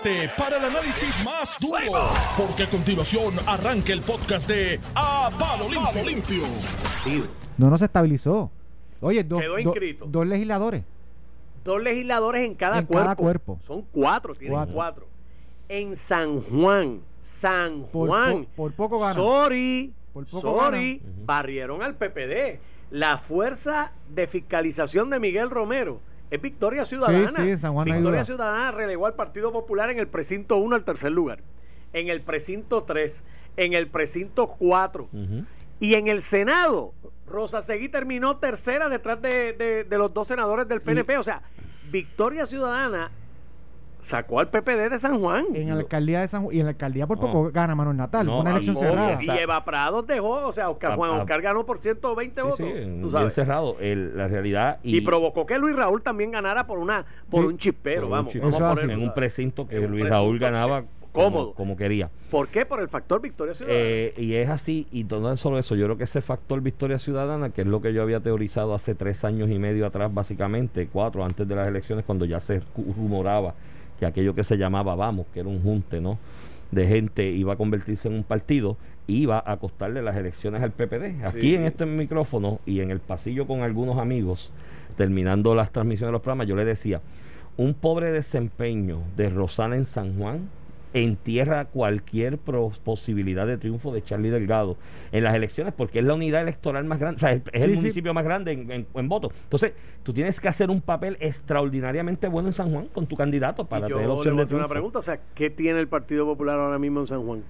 prepárate para el análisis más duro, porque a continuación arranca el podcast de A Palo Limpio. No nos estabilizó. Oye, dos, Quedó do- inscrito. dos legisladores. Dos legisladores en cada En cuerpo. cada cuerpo. Son cuatro, tienen Cuatro. cuatro. En San Juan, San Por Juan. po- por poco ganan. Sorry, Por poco sorry, ganan. barrieron al PPD. La fuerza de fiscalización de Miguel Romero es Victoria Ciudadana. sí, en San Juan Victoria. Ciudadana relegó al Partido Popular en el precinto 1 al tercer lugar, en el precinto 3, en el precinto 4. Y en el Senado, Rosa Seguí terminó tercera detrás de, de- de los dos senadores del PNP. O sea, Victoria Ciudadana sacó al PPD de San Juan. En la alcaldía de San Juan. Y en la alcaldía por No. poco gana Manuel Natal. No, una y- elección no, cerrada. Y Eva Prados dejó, o sea, Oscar, A- Juan a- Oscar ganó por 120 Sí, votos. sí, tú bien cerrado. El- la realidad. Y, provocó que Luis Raúl también ganara por una por Sí. un chispero, Por un vamos. vamos a ponerlo, en un precinto que Luis precinto Raúl ganaba cómodo. Como, como quería. ¿Por qué? Por el factor Victoria Ciudadana. Eh, y es así, y no es solo eso, yo creo que ese factor Victoria Ciudadana, que es lo que yo había teorizado hace tres años y medio atrás, básicamente, cuatro antes de las elecciones, cuando ya se rumoraba que aquello que se llamaba Vamos, que era un junte, ¿no? De gente iba a convertirse en un partido, iba a costarle las elecciones al PPD. Aquí Sí. en este micrófono y en el pasillo con algunos amigos, terminando las transmisiones de los programas, yo le decía, un pobre desempeño de Rosana en San Juan entierra cualquier pro- posibilidad de triunfo de Charlie Delgado en las elecciones porque es la unidad electoral más grande, o sea, es, es Sí, el sí. municipio más grande en, en- en votos. Entonces, tú tienes que hacer un papel extraordinariamente bueno en San Juan con tu candidato para y yo tener le opción voy a de hacer una pregunta, o sea, ¿qué tiene el Partido Popular ahora mismo en San Juan?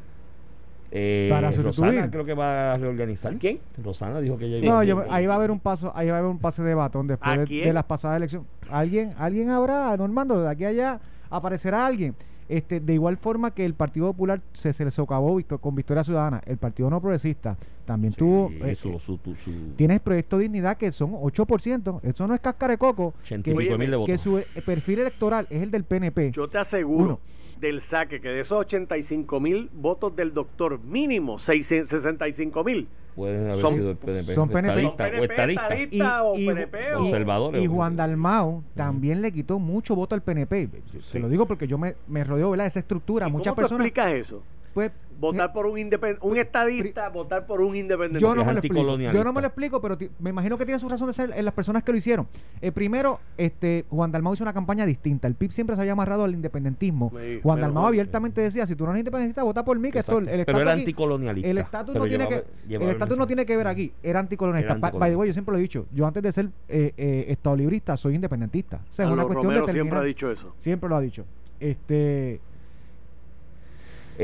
Eh, Para sustituir. Rosana creo que va a reorganizar. ¿Quién? Rosana dijo que ella iba No, a yo- reorganizar. ahí va a haber un paso, ahí va a haber un pase de batón después ¿A de, de las pasadas elecciones. Alguien, alguien habrá, Normando, de aquí a allá aparecerá alguien. Este, de igual forma que el Partido Popular se, se le socavó con Victoria Ciudadana, el Partido No Progresista también Sí, tuvo. eh, su- eh, su- tu- su- tienes Proyecto Dignidad que son 8%, eso no es cáscara de coco, 80 que, Oye, de que su eh, perfil electoral es el del PNP. Yo te aseguro Uno. del saque que de esos 85 mil votos del doctor, mínimo 600 65 mil. Pueden haber son- sido el PNP. son PNP. Son estadista, o PNP, estadista. estadista o PNP o- Conservadores. y Juan Dalmao también le quitó mucho voto al PNP. Te lo digo porque yo me, me rodeo ¿verdad? de esa estructura. ¿Y Muchas ¿Cómo tú personas. explicas eso? Pues, Votar por un independ un estadista, votar por un independiente. yo no me lo explico. Yo no me lo explico, pero me imagino que tiene su razón de ser en las personas que lo hicieron. Eh, primero, este Juan Dalmao hizo una campaña distinta. El PIB siempre se había amarrado al independentismo. Sí, Juan Dalmao abiertamente decía, si tú no eres independentista, vota por mí, que esto, el Exacto. estatus Pero era aquí- anticolonialista. El estatus no tiene llevaba- que el el estatus no tiene que ver aquí, era anticolonialista. Era by the way, yo siempre lo he dicho, yo antes de ser eh, eh, estado librista soy independentista. O sea, es una cuestión Romero de siempre ha terminar- dicho eso. Siempre lo ha dicho. Este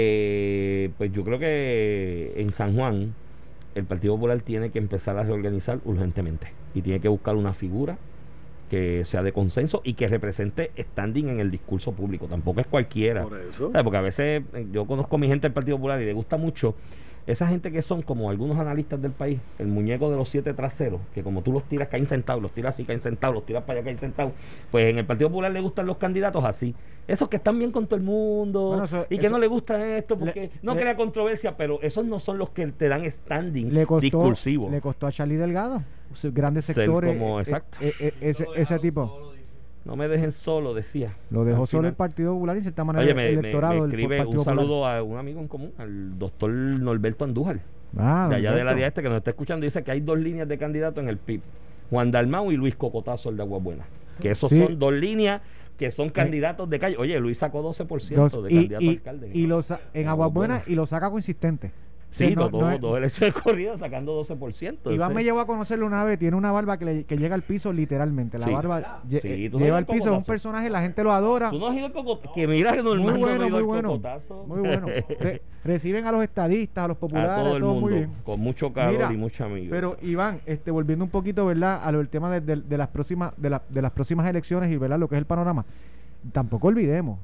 Eh, pues yo creo que en San Juan el Partido Popular tiene que empezar a reorganizar urgentemente y tiene que buscar una figura que sea de consenso y que represente standing en el discurso público. Tampoco es cualquiera. Por eso. Porque a veces eh, yo conozco a mi gente del Partido Popular y le gusta mucho esa gente que son como algunos analistas del país, el muñeco de los siete traseros, que como tú los tiras caen sentados, los tiras así caen sentados, los tiras para allá caen sentados. Pues en el Partido Popular le gustan los candidatos así. Esos que están bien con todo el mundo Bueno, eso- y que eso- no le gusta esto porque le- no le- crea controversia, pero esos no son los que te dan standing le costó discursivo. le costó a Charlie Delgado grandes Ser sectores como- eh, eh, eh, ese, ese tipo No me dejen solo, decía. lo dejó solo el Partido Popular y cierta manera Oye, el me, me- me electorado del escribe un Popular. saludo a un amigo en común, al doctor Norberto Andújar. Ah, de allá del área este que nos está escuchando dice que hay dos líneas de candidatos en el PIB Juan Dalmau y Luis Cocotazo el de Aguabuena que esos Sí. son dos líneas que son candidatos de calle oye Luis sacó 12% Dos- de y, candidato a y, alcalde y lo sa- en Aguabuena. y lo saca consistente sí no- dos, no dos- es- dos elecciones corridas sacando 12% Iván me llevó a conocerlo una vez, tiene una barba que, le- que llega al piso literalmente. La Sí. barba lle- Sí, eh, no lleva al piso, es un personaje, la gente lo adora. tú no has ido al Cocotazo que mira que Normando Muy no bueno, ido muy bueno. Cocotazo Muy bueno. Re- reciben a los estadistas, a los populares, a todo el todo mundo muy bien. con mucho calor Mira, y mucha amiga Pero Iván, este, volviendo un poquito, ¿verdad? A lo del tema de, de- de las próximas, de, la- de las próximas elecciones y verdad lo que es el panorama. Tampoco olvidemos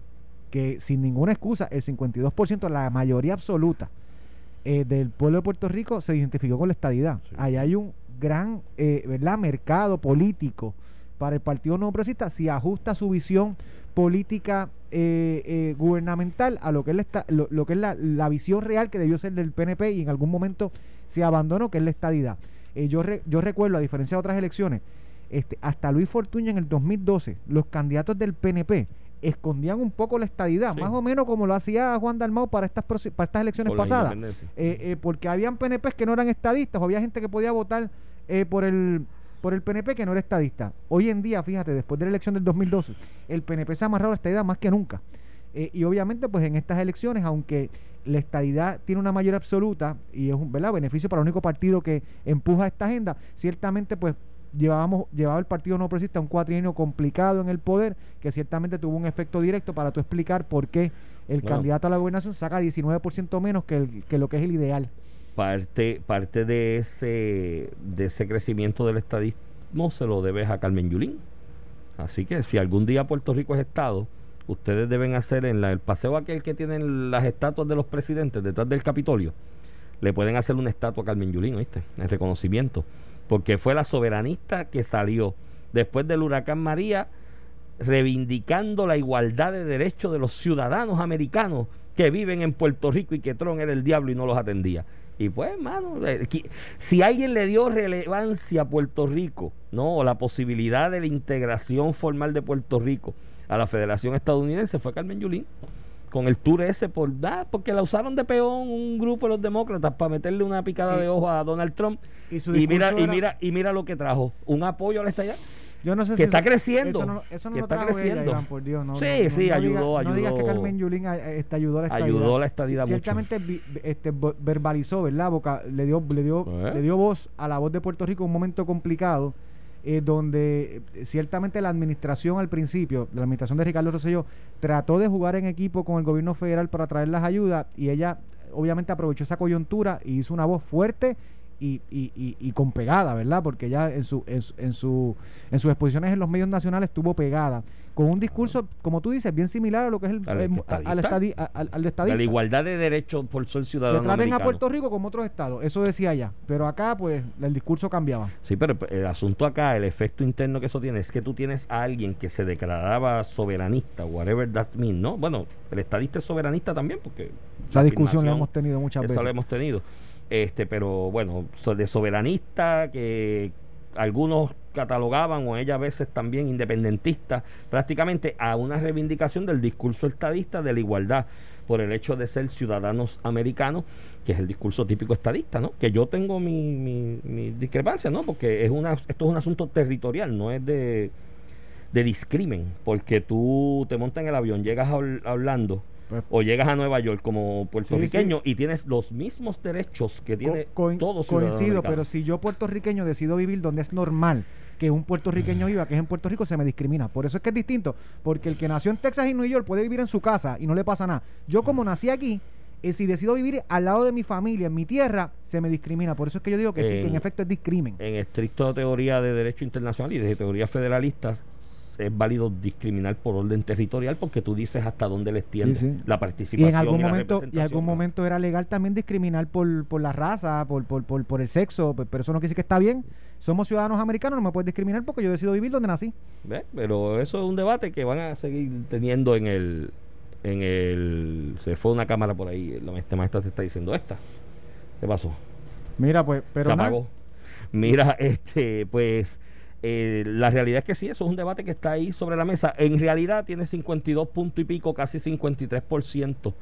que sin ninguna excusa, el 52%, la mayoría absoluta eh, del pueblo de Puerto Rico se identificó con la estadidad. Sí. Ahí hay un gran eh, ¿verdad? mercado político para el Partido No Progresista si ajusta su visión política eh, eh, gubernamental a lo que es, la, esta- lo, lo que es la, la visión real que debió ser del PNP y en algún momento se abandonó, que es la estadidad. Yo, re- yo recuerdo, a diferencia de otras elecciones, este, hasta Luis Fortuño en el 2012, los candidatos del PNP escondían un poco la estadidad, Sí. más o menos como lo hacía Juan Dalmau para estas, para estas elecciones Por pasadas. Eh, eh, porque habían PNPs que no eran estadistas, o había gente que podía votar eh, por el por el PNP que no era estadista. Hoy en día, fíjate, después de la elección del 2012, el PNP se ha amarrado a la estadidad más que nunca. Y obviamente, pues en estas elecciones, aunque la estadidad tiene una mayoría absoluta y es un ¿verdad? beneficio para el único partido que empuja esta agenda, ciertamente, pues llevábamos llevaba el Partido No Progresista un cuatrienio complicado en el poder, que ciertamente tuvo un efecto directo para tú explicar por qué el Bueno. candidato a la gobernación saca 19% menos que, el- que lo que es el ideal. parte parte de ese de ese crecimiento del estadismo se lo debes a Carmen Yulín. Así que si algún día Puerto Rico es estado, ustedes deben hacer en la- el paseo aquel que tienen las estatuas de los presidentes detrás del Capitolio, le pueden hacer una estatua a Carmen Yulín, ¿oíste? En reconocimiento, porque fue la soberanista que salió después del huracán María reivindicando la igualdad de derechos de los ciudadanos americanos que viven en Puerto Rico y que Tron era el diablo y no los atendía. Y pues, hermano, si alguien le dio relevancia a Puerto Rico, ¿no? O la posibilidad de la integración formal de Puerto Rico a la Federación Estadounidense fue Carmen Yulín. Con el tour ese por ah, porque la usaron de peón un grupo de los demócratas para meterle una picada Y- de ojo a Donald Trump. Y, su Y mira, discurso y era- mira, y mira lo que trajo, un apoyo a la estadía. yo no sé que si está eso- creciendo, Eso no, eso no que lo está trajo ella, creciendo. Iván, por Dios. No, Sí, sí, ayudó, digas- No digas que ayudó. Carmen Yulín este, ayudó a la estadidad. Ayudó a la estadidad mucho. Ciertamente este, verbalizó, ¿verdad? Boca, le, dio, le, dio, Eh. le dio voz a la voz de Puerto Rico en un momento complicado. Eh, donde eh, ciertamente la administración al principio, la administración de Ricardo Rosselló, trató de jugar en equipo con el gobierno federal para traer las ayudas y ella obviamente aprovechó esa coyuntura y hizo una voz fuerte y, y, y, y con pegada, ¿verdad? Porque ella en, su, en, su, en, su, en sus exposiciones en los medios nacionales estuvo pegada, con un discurso, como tú dices, bien similar a lo que es el, Al el- estadista. al, estadi- al, al estadista. De la igualdad de derechos por ser Que ciudadano traten a. Puerto Rico como otros estados, eso decía ella. Pero acá, pues, el discurso cambiaba. Sí, pero el asunto acá, el efecto interno que eso tiene, es que tú tienes a alguien que se declaraba soberanista, whatever that means, ¿no? Bueno, el estadista es soberanista también, porque Esa la discusión la hemos tenido muchas esa veces. la hemos tenido. Este, pero bueno, de soberanista que algunos catalogaban o ella a veces también independentista, prácticamente a una reivindicación del discurso estadista de la igualdad por el hecho de ser ciudadanos americanos, que es el discurso típico estadista, ¿no? Que yo tengo mi, mi, mi discrepancia, ¿no? Porque es una, esto es un asunto territorial, no es de, de discrimen, porque tú te montas en el avión, llegas a a Orlando Pues, o llegas a Nueva York como puertorriqueño y tienes los mismos derechos que tiene Co- coin- todo ciudadano coincido, pero si yo puertorriqueño decido vivir donde es normal que un puertorriqueño viva, que es en Puerto Rico, se me discrimina. Por eso es que es distinto, porque el que nació en Texas y New York puede vivir en su casa y no le pasa nada. Yo como nací aquí, eh, si decido vivir al lado de mi familia, en mi tierra, se me discrimina. Por eso es que yo digo que sí, que en En- efecto es discrimen. en estricta teoría de derecho internacional y de teoría federalista es válido discriminar por orden territorial porque tú dices hasta dónde le extiende Sí, sí. la Y participación en algún la momento, y en algún momento era legal también discriminar por, por la raza, por, por, por, por el sexo, pe- pero eso no quiere decir que está bien. Somos ciudadanos americanos, no me puedes discriminar porque yo decido vivir donde nací. ¿Ves? Pero eso es un debate que van a seguir teniendo en el en el se fue una cámara por ahí, la este maestra te está diciendo esta. ¿Qué pasó? Mira, pues, pero se apagó. Mira, este, pues eh, la realidad es que sí, eso es un debate que está ahí sobre la mesa. En realidad tiene 52 punto y pico, casi 53%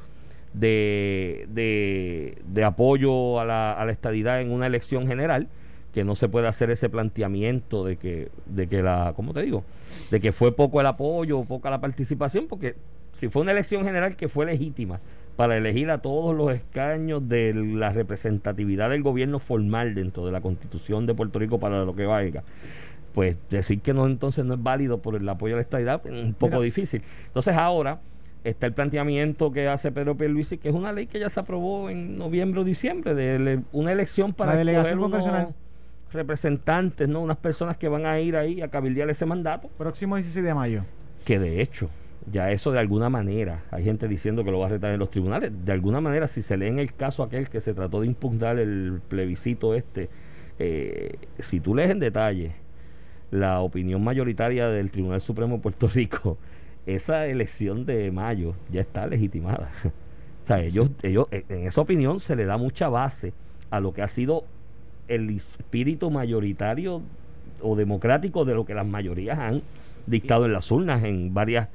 de, de, de apoyo a la, a la estadidad en una elección general que no se puede hacer ese planteamiento de que, de que la, ¿cómo te digo? De que fue poco el apoyo, poca la participación, porque si fue una elección general que fue legítima para elegir a todos los escaños de la representatividad del gobierno formal dentro de la constitución de Puerto Rico para lo que valga, pues decir que no entonces no es válido por el apoyo a la estadidad es un poco Mira. difícil. Entonces ahora está el planteamiento que hace Pedro Pierluisi, que es una ley que ya se aprobó en noviembre o diciembre, de ele- una elección para La delegación congresional. representantes, ¿no? Unas personas que van a ir ahí a cabildear ese mandato, Próximo 16 de mayo. que de hecho, ya eso de alguna manera, hay gente diciendo que lo va a retar en los tribunales, de alguna manera, si se lee en el caso aquel que se trató de impugnar el plebiscito este, eh, si tú lees en detalle la opinión mayoritaria del Tribunal Supremo de Puerto Rico, esa elección de mayo ya está legitimada. O sea, ellos, ellos, eh, en esa opinión se le da mucha base a lo que ha sido el espíritu mayoritario o democrático de lo que las mayorías han dictado en las urnas en varias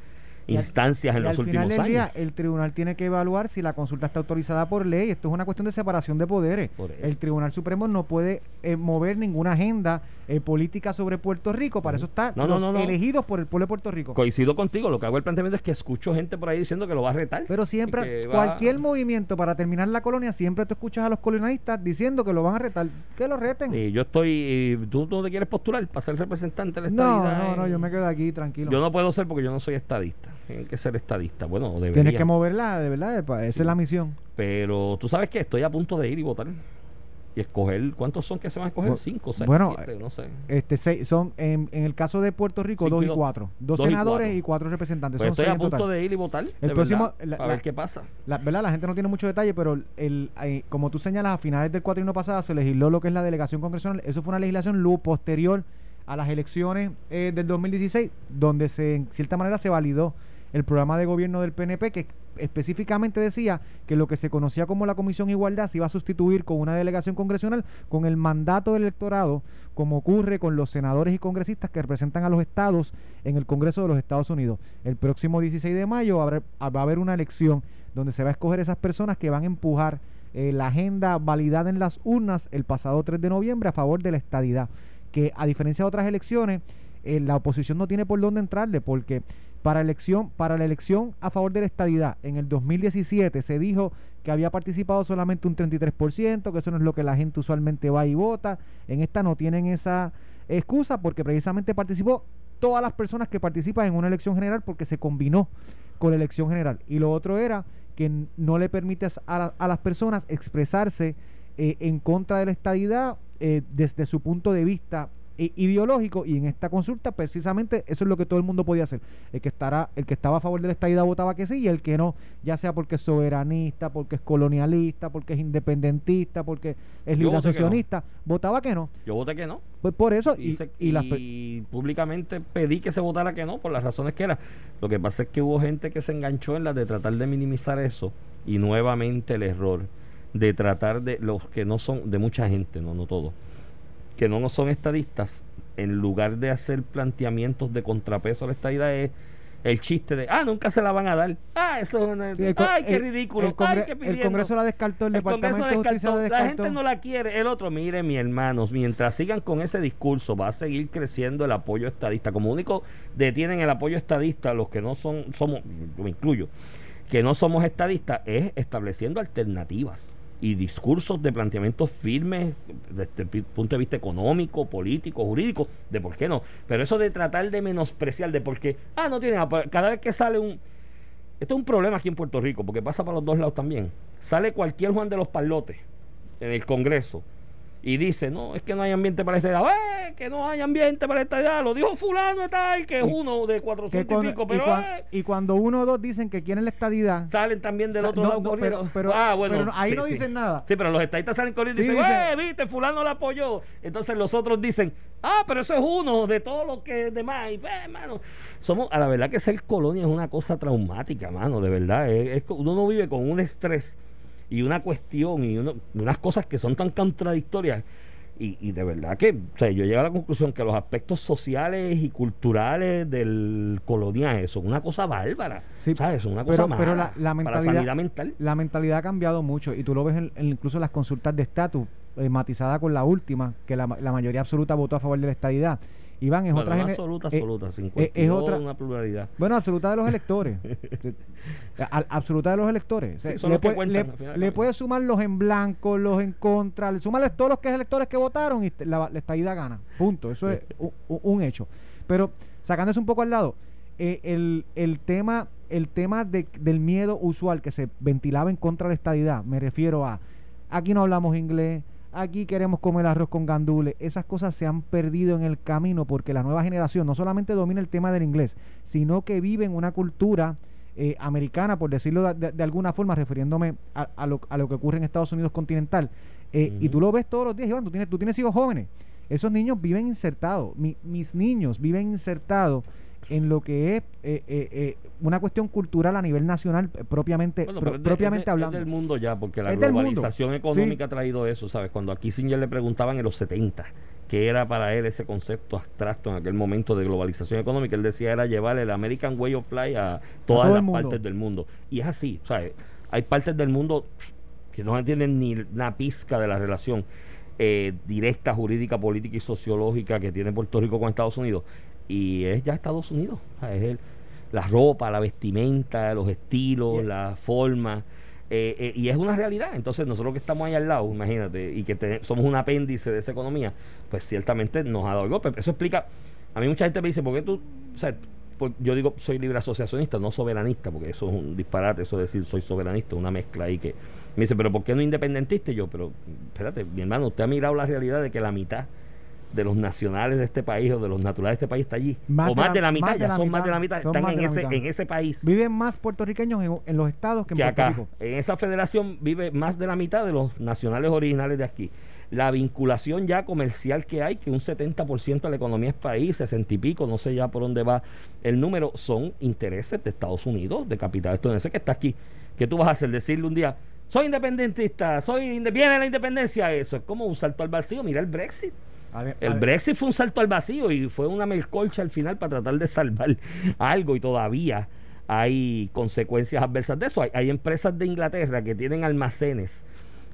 instancias en y los últimos años. día, el tribunal tiene que evaluar si la consulta está autorizada por ley. Esto es una cuestión de separación de poderes. El Tribunal Supremo no puede eh, mover ninguna agenda eh, política sobre Puerto Rico. Para eso están No, no, los no, no. elegidos por el pueblo de Puerto Rico. Coincido contigo, lo que hago el planteamiento es que escucho gente por ahí diciendo que lo va a retar. Pero siempre, va- cualquier movimiento para terminar la colonia, siempre tú escuchas a los colonialistas diciendo que lo van a retar. Que lo reten. Y yo estoy. ¿Tú no te quieres postular para ser representante de la no, estadidad no, no, en- yo me quedo aquí tranquilo. Yo no puedo ser porque yo no soy estadista. Tienen que ser estadista. Bueno, debería. Tienes que moverla, de verdad, esa es la misión. Pero tú sabes que estoy a punto de ir y votar. Y escoger. ¿Cuántos son que se van a escoger? Cinco, seis, bueno, siete, no sé. Este, seis, son en, en el caso de Puerto Rico, Cinco dos y y dos. cuatro. Dos, Dos y senadores cuatro. y cuatro representantes. Pues son estoy seis a en punto total. de ir y votar. El de próximo- la- la- ver qué pasa. La, ¿verdad? la gente no tiene mucho detalle, pero el, eh, como tú señalas, a finales del cuatrino pasado se legisló lo que es la delegación congresional. Eso fue una legislación luego posterior a las elecciones eh, del 2016, donde se, en cierta manera se validó el programa de gobierno del PNP, que específicamente decía que lo que se conocía como la Comisión Igualdad se iba a sustituir con una delegación congresional con el mandato del electorado, como ocurre con los senadores y congresistas que representan a los estados en el Congreso de los Estados Unidos. El próximo 16 de mayo habrá- va a haber una elección donde se va a escoger esas personas que van a empujar eh, la agenda validada en las urnas el pasado 3 de noviembre a favor de la estadidad. Que a diferencia de otras elecciones, eh, la oposición no tiene por dónde entrarle porque para elección para la elección a favor de la estadidad en el 2017 se dijo que había participado solamente un 33%, que eso no es lo que la gente usualmente va y vota. En esta no tienen esa excusa porque precisamente participó todas las personas que participan en una elección general porque se combinó con la elección general. Y lo otro era que no le permites a, la- a las personas expresarse eh, en contra de la estadidad eh, desde su punto de vista ideológico y en esta consulta precisamente eso es lo que todo el mundo podía hacer el que estará el que estaba a favor de la estadidad votaba que sí y el que no ya sea porque es soberanista porque es colonialista porque es independentista porque es que no. liberacionista votaba que no Yo voté que no. pues por eso Y, y, se- y las y públicamente pedí que se votara que no, por las razones que era. Lo que pasa es que hubo gente que se enganchó en la de tratar de minimizar eso y nuevamente el error de tratar de los que no son, de mucha gente, no, no todos, que no, son estadistas, en lugar de hacer planteamientos de contrapeso a la estadidad es el chiste de, ah, nunca se la van a dar. Ah, eso es una- Sí, ay, qué el- ridículo. el, congre- ay, qué el pidiendo. Congreso la descartó el, El Departamento de Justicia descartó, la la gente no la quiere. El otro, mire, mi hermanos, mientras sigan con ese discurso, va a seguir creciendo el apoyo estadista. Como único detienen el apoyo estadista, los que no son, somos, yo me incluyo, que no somos estadistas, es estableciendo alternativas y discursos de planteamientos firmes desde el punto de vista económico, político, jurídico, de por qué no. Pero eso de tratar de menospreciar, de por qué, ah, no tiene, cada vez que sale un, esto es un problema aquí en Puerto Rico, porque pasa para los dos lados también. Sale cualquier Juan de los Palotes en el Congreso y dice, no, es que no hay ambiente para esta edad. ¡Eh! Que no hay ambiente para esta edad. Lo dijo fulano de tal, que es Y- uno de Que 400 cuando- y pico, y, pero cuan- eh, y cuando uno o dos dicen que quieren la estadidad salen también del otro no, lado no, corriendo. pero, pero- ah, bueno, pero ahí sí, no sí. dicen nada Sí, pero los estadistas salen corriendo y Sí, dicen, dice- ¡eh, viste, fulano la apoyó! Entonces los otros dicen, ah, pero eso es uno de todo lo que demás. Y, pues, mano, somos, a la verdad que ser colonia es una cosa traumática, mano, de verdad. Es, uno no vive con un estrés y una cuestión y uno- unas cosas que son tan contradictorias. Y, y de verdad que, o sea, yo llego a la conclusión que los aspectos sociales y culturales del coloniaje son una cosa bárbara. Sí, ¿sabes? Son una cosa mala pero la- la para mentalidad- sanidad mental. la mentalidad ha cambiado mucho y tú lo ves en, en incluso las consultas de estatus eh, matizada con la última que la, la mayoría absoluta votó a favor de la estadidad Iván es Bueno, otra no absoluta, eh, absoluta, eh, 52, es otra una pluralidad. Bueno, absoluta de los electores. A- absoluta de los electores. Sí, le, puede, cuentan, le- le sumar los en blanco, los en contra, le sumarles todos los que electores que votaron y la, la estadidad gana. Punto. Eso es un hecho. Pero sacándose un poco al lado, eh, el, el tema, el tema de- del miedo usual que se ventilaba en contra de la estadidad, me refiero a aquí no hablamos inglés, aquí queremos comer arroz con gandules, esas cosas se han perdido en el camino porque la nueva generación no solamente domina el tema del inglés, sino que vive en una cultura eh, americana, por decirlo de, alguna forma, refiriéndome a, a lo, a lo que ocurre en Estados Unidos continental. Eh, Y tú lo ves todos los días, Iván, tú tienes, tú tienes hijos jóvenes. Esos niños viven insertados, Mi- mis niños viven insertados en lo que es eh, eh, eh, una cuestión cultural a nivel nacional, eh, propiamente, Bueno, pro- propiamente de- hablando. Es del mundo ya, porque la globalización económica ha traído eso, ¿sabes? Cuando a Kissinger le preguntaban en los 70 que era para él ese concepto abstracto en aquel momento de globalización económica. Él decía era llevar el American Way of Life a todas las partes del mundo. Y es así, ¿sabes? Hay partes del mundo que no entienden ni una pizca de la relación eh, directa, jurídica, política y sociológica que tiene Puerto Rico con Estados Unidos. Y es ya Estados Unidos. Es el, la ropa, la vestimenta, los estilos, la forma. Eh, eh, y es una realidad. Entonces, nosotros que estamos ahí al lado, imagínate, y que somos un apéndice de esa economía, pues ciertamente nos ha dado el golpe. Eso explica. A mí mucha gente me dice, ¿por qué tú.? O sea, yo digo, soy libre asociacionista, no soberanista, porque eso es un disparate, eso de decir soy soberanista, una mezcla ahí que. Me dice, ¿pero por qué no independentista? Y yo, pero espérate, mi hermano, usted ha mirado la realidad de que la mitad de los nacionales de este país o de los naturales de este país está allí. o más de la mitad, ya son más de la mitad, están en ese, en ese país. Viven más puertorriqueños en, los estados que en Puerto acá. Rico. En esa federación vive más de la mitad de los nacionales originales de aquí. La vinculación ya comercial que hay, que un 70% de la economía es país, 60 y pico, no sé ya por dónde va el número, son intereses de Estados Unidos, de capital estadounidense que está aquí. ¿Qué tú vas a hacer? Decirle un día, soy independentista, soy viene la independencia, eso es como un salto al vacío, mira el Brexit el Brexit fue un salto al vacío y fue una melcolcha al final para tratar de salvar algo y todavía hay consecuencias adversas de eso. Hay, empresas de Inglaterra que tienen almacenes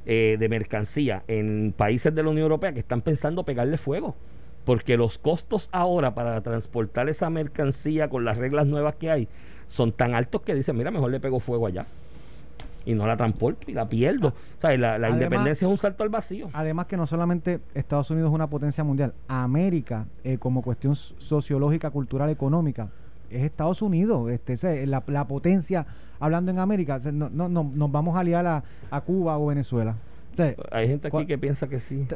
eh, de mercancía en países de la Unión Europea que están pensando pegarle fuego. Porque los costos ahora para transportar esa mercancía con las reglas nuevas que hay son tan altos que dicen, mira, mejor le pego fuego allá y no la transporto y la pierdo. la, independencia es un salto al vacío. Además que no solamente Estados Unidos es una potencia mundial, América eh, como cuestión sociológica, cultural, económica, es Estados Unidos, este, la, la potencia, hablando en América, no, no, no, nos vamos a aliar a, a Cuba o Venezuela. Hay gente aquí que piensa que sí.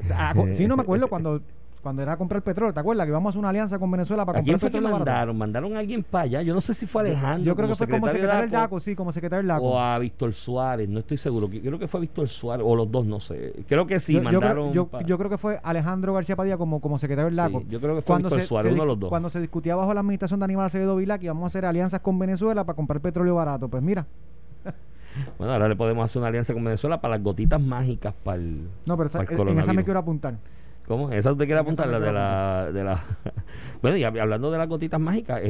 Sí, no me acuerdo cuando cuando era a comprar petróleo, ¿te acuerdas? Que íbamos a hacer una alianza con Venezuela para comprar quién fue mandaron? Mandaron a alguien para allá. Yo no sé si fue Alejandro. Yo creo que fue como secretario del DACO, sí, como secretario del DACO. O a Víctor Suárez, no estoy seguro. Creo que fue Víctor Suárez, o los dos, no sé. Creo que sí, mandaron. Yo, creo que fue Alejandro García Padilla como, como secretario del DACO. yo creo que fue Víctor Suárez, uno de los dos. Cuando se discutía bajo la administración de Aníbal Acevedo Vila que íbamos a hacer alianzas con Venezuela para comprar petróleo barato. Pues mira. Bueno, ahora le podemos hacer una alianza con Venezuela para las gotitas mágicas para el. No, pero en esa me quiero apuntar. ¿Cómo? ¿Esa usted quiere apuntar? La de la, de la... bueno, y hablando de las gotitas mágicas,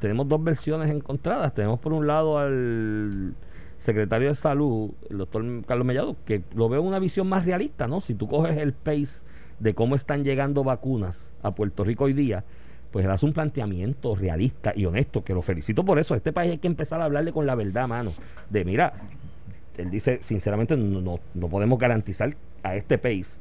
tenemos dos versiones encontradas. Tenemos por un lado al secretario de salud, el doctor Carlos Mellado, que lo veo una visión más realista, ¿no? Si tú coges el pace de cómo están llegando vacunas a Puerto Rico hoy día, pues él hace un planteamiento realista y honesto, que lo felicito por eso. este país hay que empezar a hablarle con la verdad, mano. De mira, él dice, sinceramente, no, no podemos garantizar a este país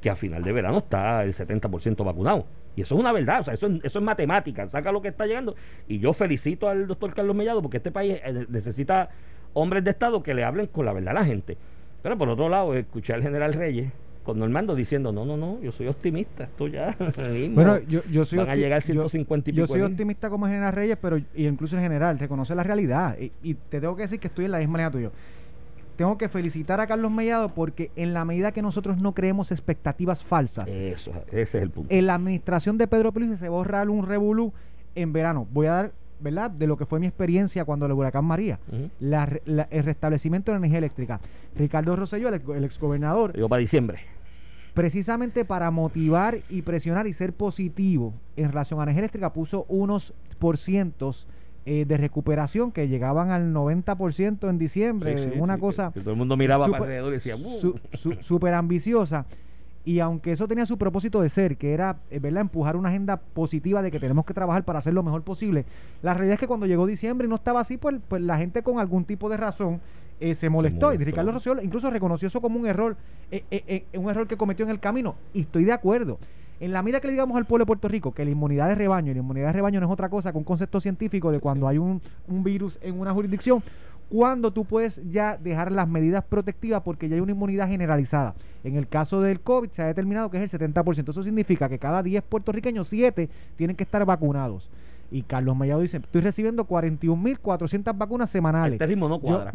que a final de verano está el 70% vacunado. Y eso es una verdad, o sea, eso es, eso es matemática, saca lo que está llegando. Y yo felicito al doctor Carlos Mellado porque este país eh, necesita hombres de Estado que le hablen con la verdad a la gente. Pero por otro lado, escuché al general Reyes con Normando diciendo, no, no, no, yo soy optimista, esto ya Bueno, yo, yo soy van a llegar 150 yo, y Yo soy optimista como general Reyes, pero incluso en general, reconoce la realidad. Y, y, te tengo que decir que estoy en la misma manera tuyo tengo que felicitar a Carlos Mellado porque en la medida que nosotros no creemos expectativas falsas, eso, ese es el punto. En la administración de Pedro Pérez se borra un revolú en verano. Voy a dar, ¿verdad?, de lo que fue mi experiencia cuando el huracán María, el restablecimiento de la energía eléctrica. Ricardo Rosselló, el, el exgobernador. Digo, para diciembre precisamente para motivar y presionar y ser positivo en relación a la energía eléctrica, puso unos por cientos eh, de recuperación que llegaban al 90% en diciembre, una cosa... Que todo el mundo miraba para alrededor y decía... Súper ambiciosa. Y aunque eso tenía su propósito de ser, que era eh, ¿verdad? empujar una agenda positiva de que tenemos que trabajar para hacer lo mejor posible, la realidad es que cuando llegó diciembre y no estaba así, pues, pues la gente con algún tipo de razón eh, se, molestó. Y Ricardo Rocío incluso reconoció eso como un error, un error que cometió en el camino. Y estoy de acuerdo. En la medida que le digamos al pueblo de Puerto Rico que la inmunidad de rebaño, y la inmunidad de rebaño no es otra cosa que un concepto científico de cuando hay un, virus en una jurisdicción, cuando tú puedes ya dejar las medidas protectivas porque ya hay una inmunidad generalizada. En el caso del COVID se ha determinado que es el 70%. Eso significa que cada 10 puertorriqueños, 7 tienen que estar vacunados. Y Carlos Mellado dice, estoy recibiendo 41.400 vacunas semanales. Este ritmo no Yo, cuadra.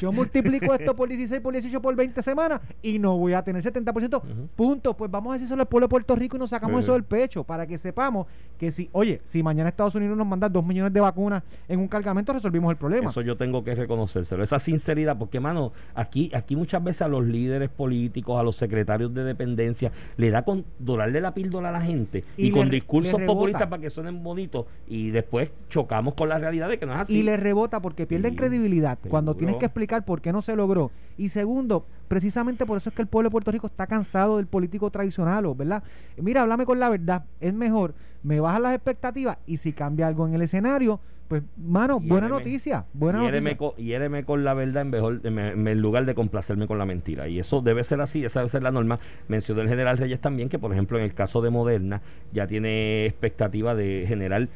yo multiplico esto por 16, por 18, por 20 semanas y no voy a tener 70%. Ujú. Punto. Pues vamos a decírselo al pueblo de Puerto Rico y nos sacamos eso del pecho para que sepamos que si, oye, si mañana Estados Unidos nos manda 2 millones de vacunas en un cargamento, resolvimos el problema. Eso yo tengo que reconocérselo. Esa sinceridad, porque, mano, aquí, aquí muchas veces a los líderes políticos, a los secretarios de dependencia, le da con dorarle la píldora a la gente y, Y con discursos populistas para que suenen bonitos y después chocamos con la realidad de que no es así. y le rebota porque pierden Sí, credibilidad cuando seguro. tienes que explicar por qué no se logró. Y segundo, precisamente por eso es que el pueblo de Puerto Rico está cansado del político tradicional, ¿o ¿verdad? Mira, háblame con la verdad, es mejor, me bajan las expectativas y si cambia algo en el escenario, pues, mano, buena noticia, buena hiéreme noticia. con, hiéreme con la verdad en, mejor, en lugar de complacerme con la mentira. Y eso debe ser así, esa debe ser la norma. Mencionó el general Reyes también que, por ejemplo, en el caso de Moderna, ya tiene expectativa de generar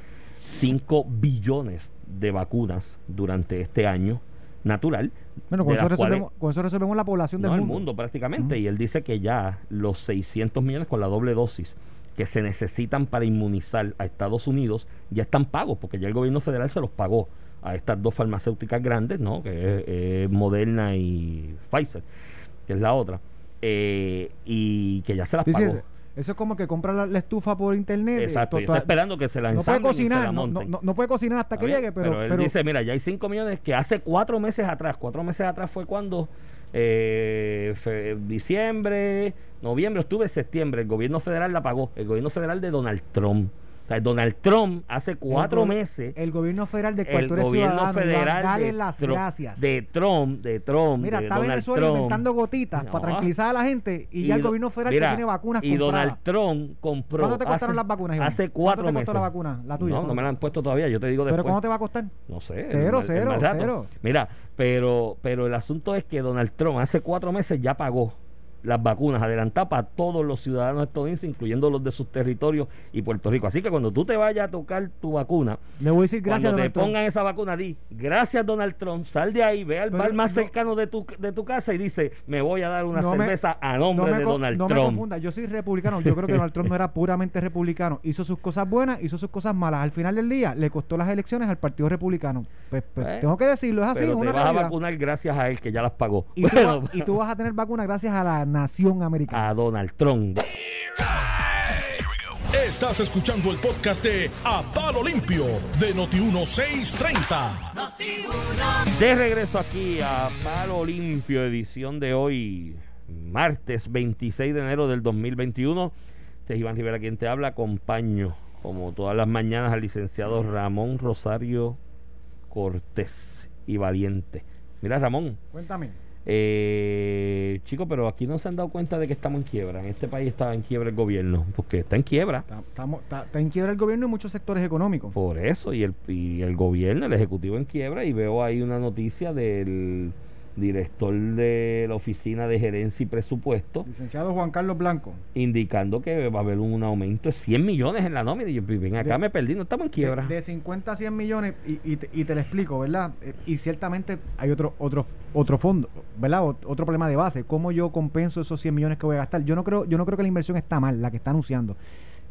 5 billones de vacunas durante este año natural. Bueno, con eso, cuales- resolvemos, con eso resolvemos la población no, del el mundo. mundo prácticamente. Y él dice que ya los 600 millones con la doble dosis que se necesitan para inmunizar a Estados Unidos ya están pagos, porque ya el gobierno federal se los pagó a estas dos farmacéuticas grandes, ¿no? Que es eh, Moderna y Pfizer, que es la otra. eh, y que ya se las pagó. Eso- es como que compra la, la estufa por internet. Exacto, y está esperando que se la no puede ensamblen y se cocinar, la no, no, puede cocinar hasta que llegue, pero, él pero- dice, mira, ya hay 5 millones que hace cuatro meses atrás, cuatro meses atrás fue cuando eh, fe- diciembre, noviembre, octubre, septiembre, el gobierno federal la pagó, el gobierno federal de Donald Trump. O sea, Donald Trump hace cuatro el meses, el gobierno federal de el cual tú eres gobierno ciudadano, federal dale de, las Trump- gracias. de Trump, de Trump, Mira, de está Donald Venezuela Trump. inventando gotitas No. para tranquilizar a la gente y, ya el gobierno federal mira, te tiene vacunas Y compradas. Donald Trump compró. ¿Cuánto te costaron hace- las vacunas, Iván? Hace ¿Cuánto cuatro te meses. costó la vacuna? La tuya, No, no ¿cuánto? me la han puesto todavía, yo te digo ¿Pero después. cuánto te va a costar? No sé. Cero, cero, cero. Mira, pero, pero el asunto es que Donald Trump hace cuatro meses ya pagó las vacunas adelantadas para todos los ciudadanos estadounidenses, incluyendo los de sus territorios y Puerto Rico. Así que cuando tú te vayas a tocar tu vacuna, Le voy a decir gracias cuando te Donald Trump. pongan esa vacuna, di, gracias Donald Trump, sal de ahí, ve al Pero bar más no- cercano de tu, de tu casa y dice, me voy a dar una No me- cerveza a nombre no me, de Donald no me Trump. confunda, yo soy republicano. Yo creo que Donald Trump no era puramente republicano. Hizo sus cosas buenas, hizo sus cosas malas. Al final del día le costó las elecciones al Partido Republicano. Pues, pues, Eh, tengo que decirlo, es así, pero te una vas a realidad. vacunar gracias a él, que ya las pagó. Y, tú Bueno, vas- y tú vas a tener vacuna gracias a la nación americana. a Donald Trump. Estás escuchando el podcast de A Palo Limpio de Noti1630. De regreso aquí a Palo Limpio, edición de hoy, martes 26 de enero del 2021. Este es Iván Rivera quien te habla. Acompaño, como todas las mañanas, al licenciado Ramón Rosario Cortés y Valiente. Mira, Ramón, Cuéntame. Eh, chico, pero aquí no se han dado cuenta de que estamos en quiebra. En este país está en quiebra el gobierno, porque está en quiebra. Está, estamos- está- está en quiebra el gobierno y muchos sectores económicos. Por eso, y el, y el gobierno, el ejecutivo en quiebra, y veo ahí una noticia del director de la Oficina de Gerencia y Presupuesto, Licenciado Juan Carlos Blanco. indicando que va a haber un aumento de 100 millones en la nómina. Y yo, ven acá, De- me perdí, no estamos en quiebra. De, de 50 a 100 millones, y, y te, y te lo explico, ¿verdad? Eh, Y ciertamente hay otro otro otro fondo, ¿verdad? Ot- Otro problema de base. ¿Cómo yo compenso esos 100 millones que voy a gastar? Yo no creo yo no creo que la inversión está mal, la que está anunciando.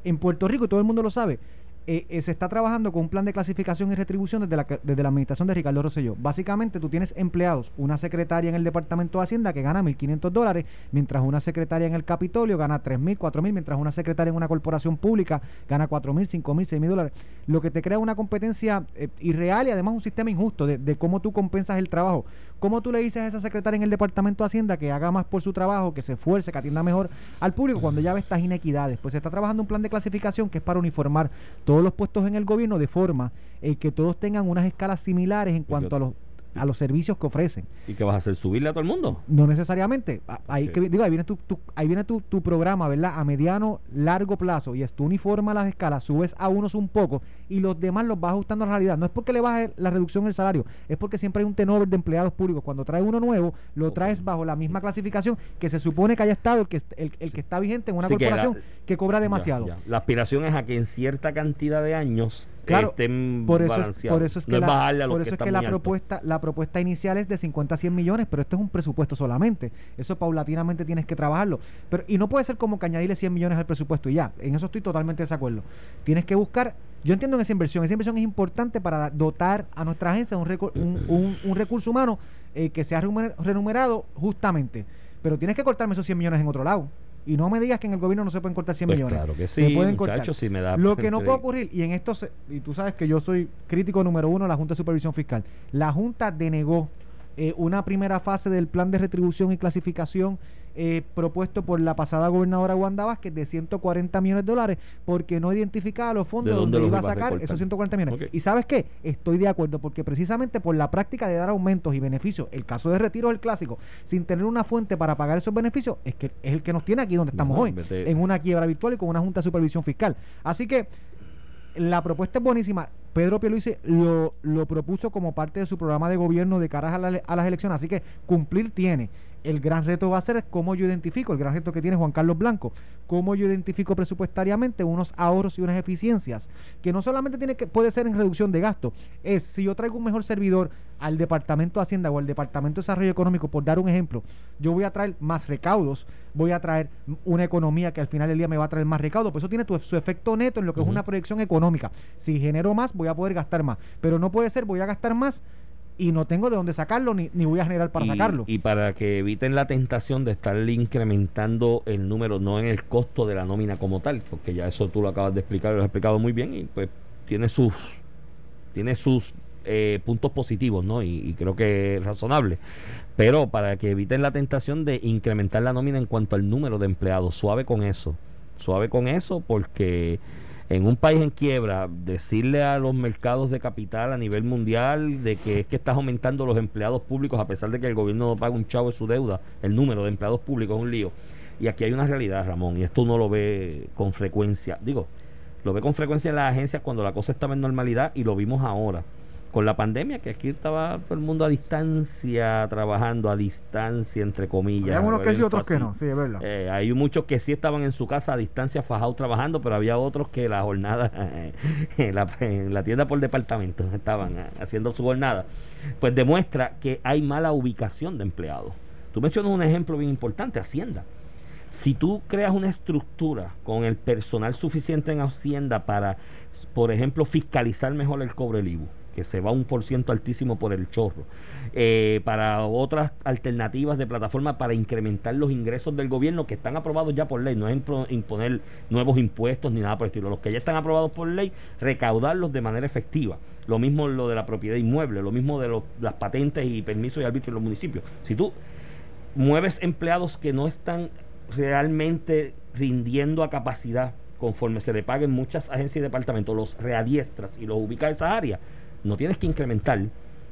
En Puerto Rico, y todo el mundo lo sabe, eh, eh, se está trabajando con un plan de clasificación y retribución desde la, desde la administración de Ricardo Rosselló. Básicamente, tú tienes empleados, una secretaria en el Departamento de Hacienda que gana 1.500 dólares, mientras una secretaria en el Capitolio gana 3.000, 4.000, mientras una secretaria en una corporación pública gana 4.000, 5.000, 6.000 dólares. Lo que te crea una competencia eh, irreal y además un sistema injusto de, de cómo tú compensas el trabajo. ¿Cómo tú le dices a esa secretaria en el Departamento de Hacienda que haga más por su trabajo, que se esfuerce, que atienda mejor al público cuando ya ve estas inequidades? Pues se está trabajando un plan de clasificación que es para uniformar todos los puestos en el gobierno de forma eh, que todos tengan unas escalas similares en cuanto a los a los servicios que ofrecen. ¿Y qué vas a hacer? ¿Subirle a todo el mundo? No necesariamente. Ahí, que, digo, ahí viene, tu, tu- ahí viene tu, tu programa, ¿verdad? A mediano, largo plazo. Y es tú uniformas las escalas, subes a unos un poco y los demás los vas ajustando a la realidad. No es porque le baje la reducción del salario, es porque siempre hay un tenor de empleados públicos. Cuando traes uno nuevo, lo Ok. traes bajo la misma clasificación que se supone que haya estado el que, el, el que está vigente en una Así que corporación la- que, cobra demasiado. Ya, ya. La aspiración es a que en cierta cantidad de años Claro, estén Por eso, es, balanceados. por eso es que no la, es por que eso que la propuesta, la la propuesta inicial es de 50 a 100 millones, pero esto es un presupuesto solamente. Eso paulatinamente tienes que trabajarlo. Pero, y no puede ser como que añadirle 100 millones al presupuesto y ya. En eso estoy totalmente de desacuerdo. Tienes que buscar, yo entiendo en esa inversión, esa inversión es importante para dotar a nuestra agencia un, un, un- un recurso humano eh, que sea remuner- remunerado justamente. Pero tienes que cortarme esos 100 millones en otro lado. Y no me digas que en el gobierno no se pueden cortar 100 Pues millones. claro que se sí, pueden muchacho, cortar. si me da Lo que no puede ocurrir, y en esto, se- y tú sabes que yo soy crítico número uno de la Junta de Supervisión Fiscal. La Junta denegó eh, una primera fase del plan de retribución y clasificación eh, propuesto por la pasada gobernadora Wanda Vázquez de 140 millones de dólares porque no identificaba los fondos ¿De donde los iba a sacar esos 140 millones. Y sabes qué, estoy de acuerdo porque precisamente por la práctica de dar aumentos y beneficios, el caso de retiro del clásico, sin tener una fuente para pagar esos beneficios, es que es el que nos tiene aquí donde estamos No, hoy, en una quiebra virtual y con una junta de supervisión fiscal. Así que la propuesta es buenísima. Pedro Pierluisi lo, lo propuso como parte de su programa de gobierno de cara a, la- a las elecciones, así que cumplir tiene. El gran reto va a ser cómo yo identifico, el gran reto que tiene Juan Carlos Blanco, cómo yo identifico presupuestariamente unos ahorros y unas eficiencias, que no solamente tiene que, puede ser en reducción de gasto, es si yo traigo un mejor servidor al Departamento de Hacienda o al Departamento de Desarrollo Económico, por dar un ejemplo, yo voy a traer más recaudos, voy a traer una economía que al final del día me va a traer más recaudos, pues eso tiene tu- su efecto neto en lo que es una proyección económica. Si genero más, voy a poder gastar más, pero no puede ser, voy a gastar más y no tengo de dónde sacarlo ni, ni voy a generar para y, sacarlo. y para que eviten la tentación de estar incrementando el número, no en el costo de la nómina como tal, porque ya eso tú lo acabas de explicar, lo has explicado muy bien y pues tiene sus tiene sus eh, puntos positivos, ¿no? Y, y creo que es razonable. Pero para que eviten la tentación de incrementar la nómina en cuanto al número de empleados, suave con eso, suave con eso, porque en un país en quiebra, decirle a los mercados de capital a nivel mundial de que es que estás aumentando los empleados públicos a pesar de que el gobierno no paga un chavo de su deuda, el número de empleados públicos es un lío. Y aquí hay una realidad, Ramón, y esto uno lo ve con frecuencia. Digo, lo ve con frecuencia en las agencias cuando la cosa estaba en normalidad y lo vimos ahora. Con la pandemia, que aquí estaba todo el mundo a distancia, trabajando a distancia, entre comillas. Hay algunos que sí, otros que no, sí, es verdad. Eh, hay muchos que sí estaban en su casa a distancia, fajados trabajando, pero había otros que la jornada, en la, en la tienda por departamento, estaban haciendo su jornada. Pues demuestra que hay mala ubicación de empleados. Tú mencionas un ejemplo bien importante, Hacienda. Si tú creas una estructura con el personal suficiente en Hacienda para, por ejemplo, fiscalizar mejor el cobre del IBU, que se va un por ciento altísimo por el chorro, eh, para otras alternativas de plataforma para incrementar los ingresos del gobierno que están aprobados ya por ley, no es imponer nuevos impuestos ni nada por el estilo, los que ya están aprobados por ley, recaudarlos de manera efectiva. Lo mismo lo de la propiedad inmueble, lo mismo de las patentes y permisos y arbitrios en los municipios. Si tú mueves empleados que no están realmente rindiendo a capacidad conforme se le paguen muchas agencias y departamentos, los readiestras y los ubicas en esa área, no tienes que incrementar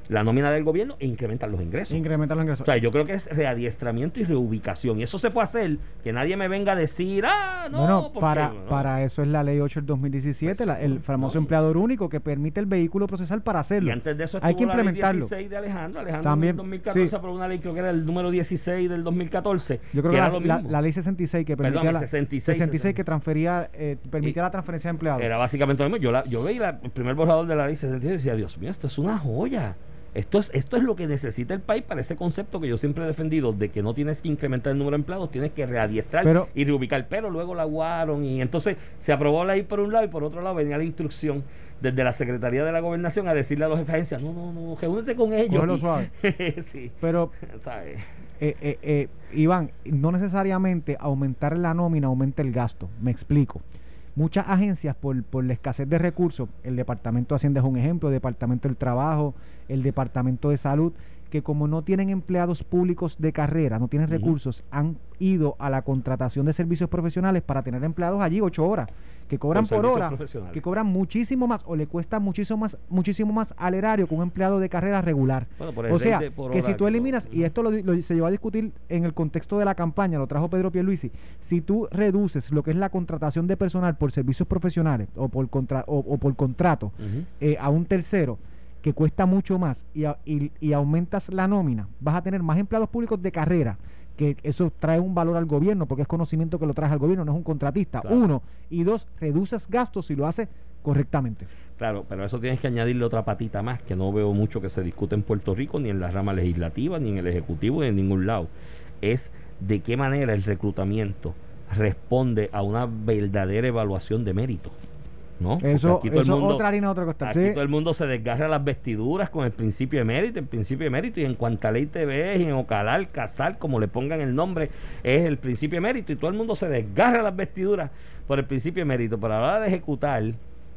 la nómina del gobierno e incrementar los ingresos. Incrementar los ingresos. O sea, yo creo que es readiestramiento y reubicación. Y eso se puede hacer, que nadie me venga a decir, ah, no, bueno, porque-". para, No. para eso es la ley 8 del 2017, Pues, la- el famoso no. empleador único que permite el vehículo procesal para hacerlo. Y antes de eso Hay que estuvo la ley implementarlo. 16 de Alejandro. Alejandro También, en el 2014 sí. aprobó una ley, creo que era el número 16 del 2014. Yo creo que, era la, lo la- mismo. la ley 66 que Perdón, permitía el la, 66, 66 que transfería, eh, permitía Y- la transferencia de empleados. Era básicamente lo mismo. Yo, la, yo veía la- el primer borrador de la ley 66 y decía, Dios mío, esto es una joya. Esto es, esto es lo que necesita el país para ese concepto que yo siempre he defendido de que no tienes que incrementar el número de empleados, tienes que readiestrar Pero- y reubicar. Pero luego la aguaron y entonces se aprobó la ley por un lado y por otro lado venía la instrucción desde la Secretaría de la Gobernación a decirle a los jefes de agencia, no, no, no, reúnete con ellos. Suave. sí, Pero, ¿sabes? eh, eh, eh, Iván, no necesariamente aumentar la nómina aumenta el gasto. Me explico. Muchas agencias, por, por la escasez de recursos, el Departamento de Hacienda es un ejemplo, el Departamento del Trabajo, el Departamento de Salud, que como no tienen empleados públicos de carrera, no tienen recursos, han ido a la contratación de servicios profesionales para tener empleados allí ocho horas, que cobran por, hora, que cobran muchísimo más o le cuesta muchísimo más, muchísimo más al erario que un empleado de carrera regular. Bueno, O sea, de- que si tú eliminas, y esto lo, lo- se llevó a discutir en el contexto de la campaña, lo trajo Pedro Pierluisi, si tú reduces lo que es la contratación de personal por servicios profesionales o por, contra, o, o por contrato eh, a un tercero que cuesta mucho más y, y- y aumentas la nómina, vas a tener más empleados públicos de carrera que eso trae un valor al gobierno porque es conocimiento que lo traes al gobierno, no es un contratista. Claro. Uno. Y dos, reduces gastos si lo haces correctamente. Claro, pero eso tienes que añadirle otra patita más, que no veo mucho que se discute en Puerto Rico, ni en la rama legislativa, ni en el Ejecutivo, ni en ningún lado. Es de qué manera el reclutamiento responde a una verdadera evaluación de mérito. ¿No? Eso, mundo- otra harina, otra costal. Aquí Sí. todo el mundo se desgarra las vestiduras con el principio de mérito, el principio de mérito, y en cuanta ley te ves, y en Ocalar, Casal, como le pongan el nombre, es el principio de mérito, y todo el mundo se desgarra las vestiduras por el principio de mérito. Pero a la hora de ejecutar,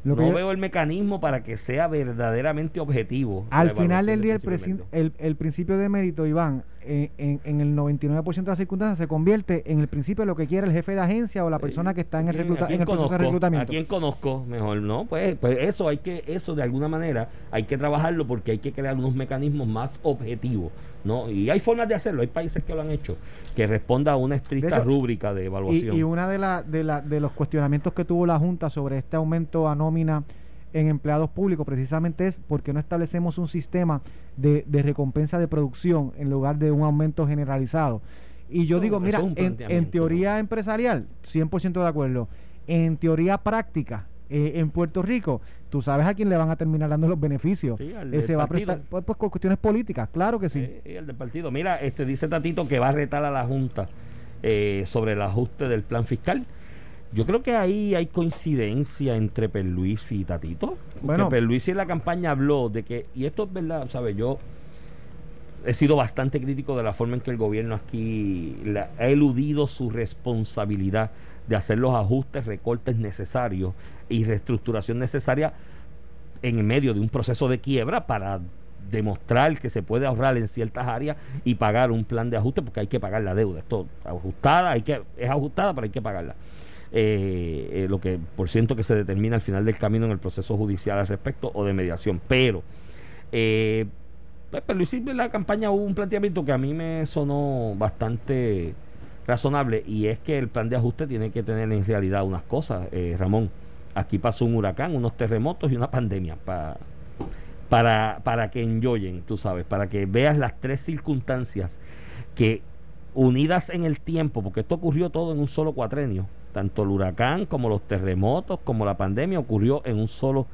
Lo no yo- veo el mecanismo para que sea verdaderamente objetivo. Al final del día, el, el, el principio de mérito, Iván, en, en- en el 99% de las circunstancias se convierte en el principio de lo que quiere el jefe de agencia o la persona que está en el, ¿A quién- recluta- en el proceso de reclutamiento. ¿A quién conozco? Mejor no. Pues, pues eso hay que, eso de alguna manera hay que trabajarlo porque hay que crear unos mecanismos más objetivos, ¿no? Y hay formas de hacerlo, hay países que lo han hecho, que responda a una estricta De hecho, rúbrica de evaluación. Y, y una de, la, de, la, de los cuestionamientos que tuvo la Junta sobre este aumento a nómina en empleados públicos precisamente es por qué no establecemos un sistema de, de recompensa de producción en lugar de un aumento generalizado. Y yo No, digo, mira, en, teoría empresarial, 100% de acuerdo. En teoría práctica, eh, en Puerto Rico, tú sabes a quién le van a terminar dando los beneficios. Sí, Eh, se va a prestar, pues, pues, con cuestiones políticas, claro que sí. Eh, el del partido. Mira, este dice Tatito que va a retar a la Junta eh, sobre el ajuste del plan fiscal. Yo creo que ahí hay coincidencia entre Perluisi y Tatito. Porque Bueno. Perluisi en la campaña habló de que, y esto es verdad, ¿sabes? Yo he sido bastante crítico de la forma en que el gobierno aquí la- ha eludido su responsabilidad de hacer los ajustes, recortes necesarios y reestructuración necesaria en medio de un proceso de quiebra para demostrar que se puede ahorrar en ciertas áreas y pagar un plan de ajuste porque hay que pagar la deuda. Esto ajustada, hay que, es ajustada, pero hay que pagarla. Eh, eh, lo que por ciento que se determina al final del camino en el proceso judicial al respecto o de mediación. Pero eh, pues, pero en la campaña hubo un planteamiento que a mí me sonó bastante razonable y es que el plan de ajuste tiene que tener en realidad unas cosas, eh, Ramón. Aquí pasó un huracán, unos terremotos y una pandemia pa- para, para que enjoyen, tú sabes, para que veas las tres circunstancias que unidas en el tiempo, porque esto ocurrió todo en un solo cuatrenio, tanto el huracán como los terremotos, como la pandemia ocurrió en un solo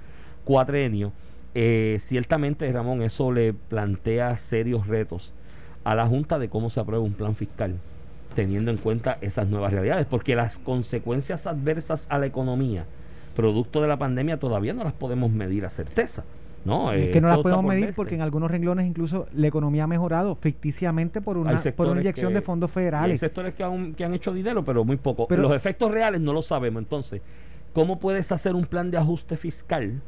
cuatrenio. Eh, ciertamente, Ramón, eso le plantea serios retos a la Junta de cómo se aprueba un plan fiscal, teniendo en cuenta esas nuevas realidades, porque las consecuencias adversas a la economía, producto de la pandemia, todavía no las podemos medir a certeza. ¿No? Es Eh, que no las podemos por medir verse. porque en algunos renglones incluso la economía ha mejorado ficticiamente por una, por una inyección que- de fondos Y hay federales. sectores que han, que han hecho dinero, pero muy poco. Pero- Los efectos reales no lo sabemos. Entonces, ¿cómo puedes hacer un plan de ajuste fiscal